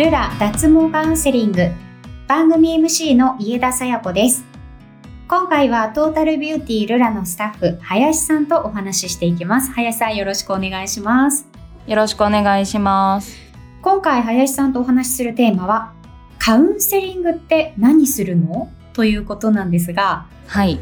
ルラ脱毛カウンセリング。番組 MC の家田さや子です。今回はトータルビューティールラのスタッフ林さんとお話ししていきます。林さんよろしくお願いします。よろしくお願いします。今回林さんとお話しするテーマはカウンセリングって何するの？ということなんですがはい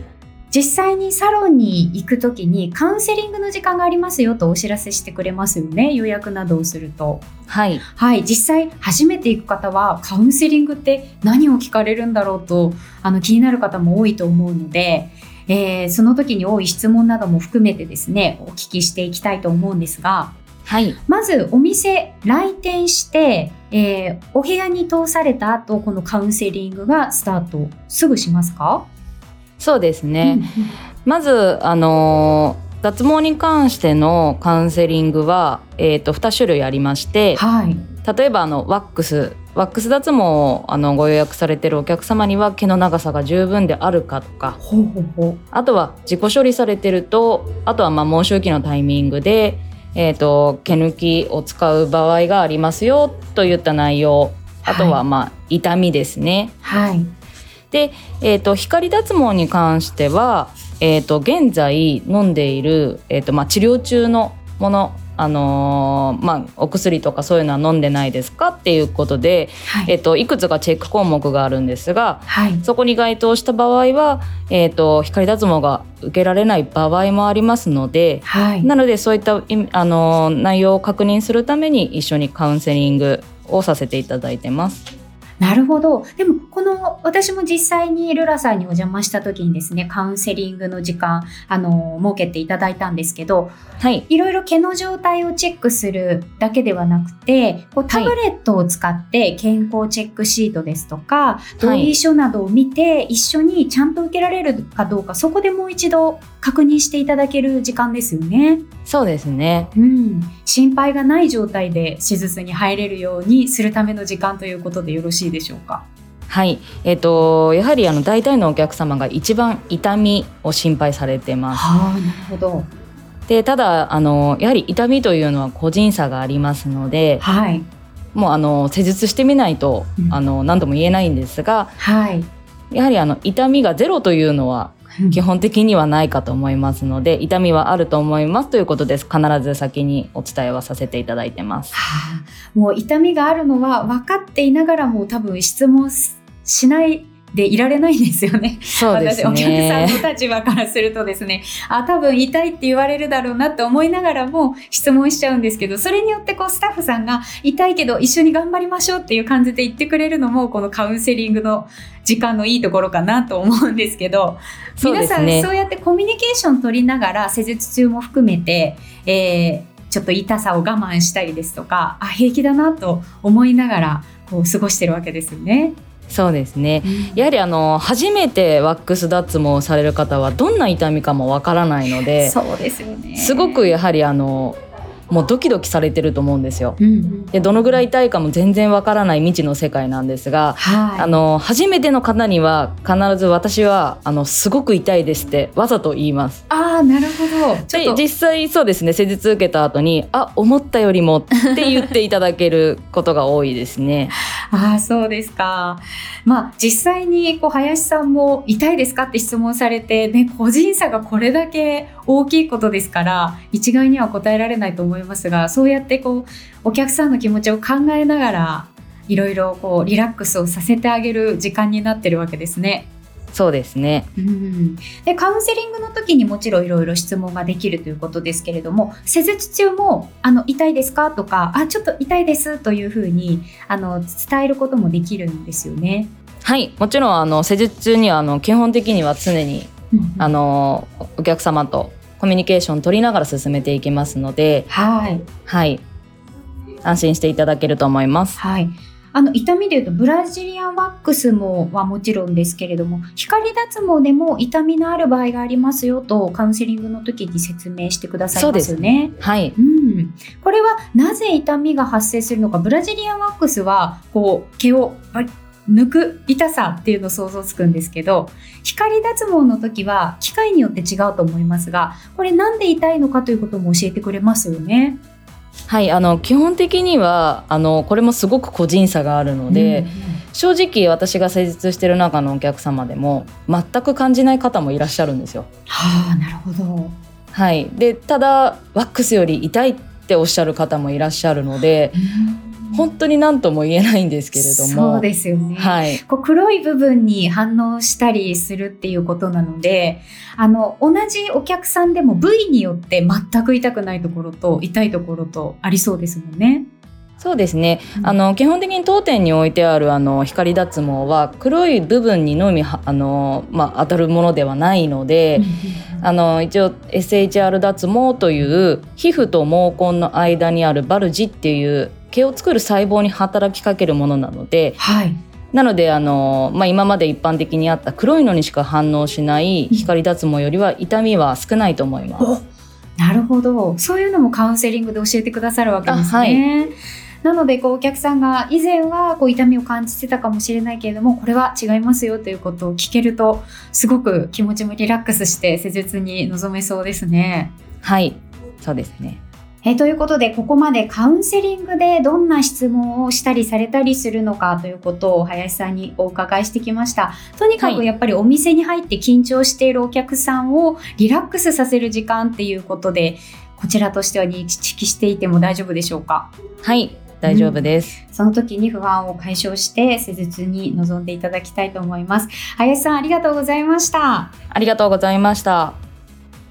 実際にサロンに行くときにカウンセリングの時間がありますよとお知らせしてくれますよね予約などをすると。はい。はい実際初めて行く方はカウンセリングって何を聞かれるんだろうとあの気になる方も多いと思うので、えーその時に多い質問なども含めてですねお聞きしていきたいと思うんですがはい。まずお店来店して、えーお部屋に通された後このカウンセリングがスタートすぐしますか？そうですね、まずあのー脱毛に関してのカウンセリングは、えー、と2種類ありましてはい。例えばあのワックス。ワックス脱毛をあのご予約されてるお客様には毛の長さが十分であるかとか。あとは自己処理されてるとあとはまあ毛周期のタイミングで、えー、と毛抜きを使う場合がありますよといった内容。あとはまあ痛みですね。はいで、えー、と光脱毛に関しては、えー、と現在飲んでいる、えーとまあ、治療中のもの、あのーまあ、お薬とかそういうのは飲んでないですかっていうことで、はい。えー、といくつかチェック項目があるんですがはい。そこに該当した場合は、えー、と光脱毛が受けられない場合もありますのではい。なのでそういった、いあのー内容を確認するために一緒にカウンセリングをさせていただいてます。なるほど。でも、この、私も実際にルラさんにお邪魔した時にですね、カウンセリングの時間、あの、設けていただいたんですけど、はいいろいろ毛の状態をチェックするだけではなくて、こうタブレットを使って健康チェックシートですとか、同意書などを見て、一緒にちゃんと受けられるかどうか、そこでもう一度確認していただける時間ですよね。そうですねうん。心配がない状態で手術に入れるようにするための時間ということでよろしいでしょうか？はい、えっ、とやはりあの大体のお客様が一番痛みを心配されてます。はあ、なるほど。でただあのやはり痛みというのは個人差がありますので、はい。もうあの施術してみないと、うんあの何とも言えないんですが、はい。やはりあの痛みがゼロというのは 基本的にはないかと思いますので、痛みはあると思いますということです。必ず先にお伝えはさせていただいてます。はあ、もう痛みがあるのは分かっていながらも多分質問ししないでいられないんですよね。そうです私お客ね。さんの立場からするとですねあ多分痛いって言われるだろうなって思いながらも質問しちゃうんですけどそれによってこうスタッフさんが痛いけど一緒に頑張りましょうっていう感じで言ってくれるのもこのカウンセリングの時間のいいところかなと思うんですけどそう皆さんそうやってコミュニケーション取りながら施術中も含めて、えーちょっと痛さを我慢したりですとかあ平気だなと思いながらこう過ごしてるわけですよね。そうですね。やはりあの初めてワックス脱毛をされる方はどんな痛みかもわからないので、そうですよねすごくやはりあのもうドキドキされてると思うんですよ。うんうんでどのぐらい痛いかも全然わからない未知の世界なんですが、はいあの初めての方には必ず私はあのすごく痛いですってわざと言います。ああなるほどちょっとで実際そうですね施術受けた後にあ思ったよりもって言っていただけることが多いですね。ああそうですかまあ実際にこう林さんも痛いですかって質問されてね個人差がこれだけ大きいことですから一概には答えられないと思いますがそうやってこうお客さんの気持ちを考えながらいろいろこうリラックスをさせてあげる時間になってるわけですね。そうですね。うん、でカウンセリングの時にもちろんいろいろ質問ができるということですけれども施術中もあの痛いですか？とかあちょっと痛いですというふうにあの伝えることもできるんですよね。はい、もちろんあの施術中にはあの基本的には常にあのお客様とコミュニケーション取りながら進めていきますので、はい。はい、安心していただけると思います。はいあの痛みでいうとブラジリアンワックスもはもちろんですけれども光脱毛でも痛みのある場合がありますよとカウンセリングの時に説明してくださいますよね。はい、うん、これはなぜ痛みが発生するのかブラジリアンワックスはこう毛を抜く痛さっていうの想像つくんですけど光脱毛の時は機械によって違うと思いますがこれなんで痛いのかということも教えてくれますよね。はいあの基本的にはあのこれもすごく個人差があるので、正直私が施術してる中のお客様でも全く感じない方もいらっしゃるんですよ。はあなるほど。はい、でただワックスより痛いっておっしゃる方もいらっしゃるので本当に何とも言えないんですけれども。そうですよね、はい、こう黒い部分に反応したりするっていうことなのであの同じお客さんでも部位によって全く痛くないところと痛いところとありそうですもんね。そうですね、うん。あの基本的に当店に置いてあるあの光脱毛は黒い部分にのみはあの、まあ、当たるものではないので、あの一応 SHR 脱毛という皮膚と毛根の間にあるバルジっていう毛を作る細胞に働きかけるものなのではい、なのであの、まあ、今まで一般的にあった黒いのにしか反応しない光脱毛よりは痛みは少ないと思います。おなるほどそういうのもカウンセリングで教えてくださるわけですね。なのでこうお客さんが以前はこう痛みを感じてたかもしれないけれどもこれは違いますよということを聞けるとすごく気持ちもリラックスして施術に臨めそうですね。はいそうですねえーということでここまでカウンセリングでどんな質問をしたりされたりするのかということを林さんにお伺いしてきました。とにかはい。くやっぱりお店に入って緊張しているお客さんをリラックスさせる時間っていうことでこちらとしては認識していても大丈夫でしょうか？はい大丈夫です、その時に不安を解消して施術に臨んでいただきたいと思います。林さんありがとうございました。ありがとうございました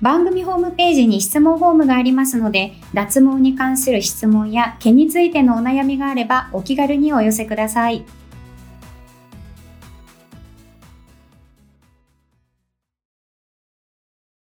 番組ホームページに質問フォームがありますので脱毛に関する質問や毛についてのお悩みがあればお気軽にお寄せください。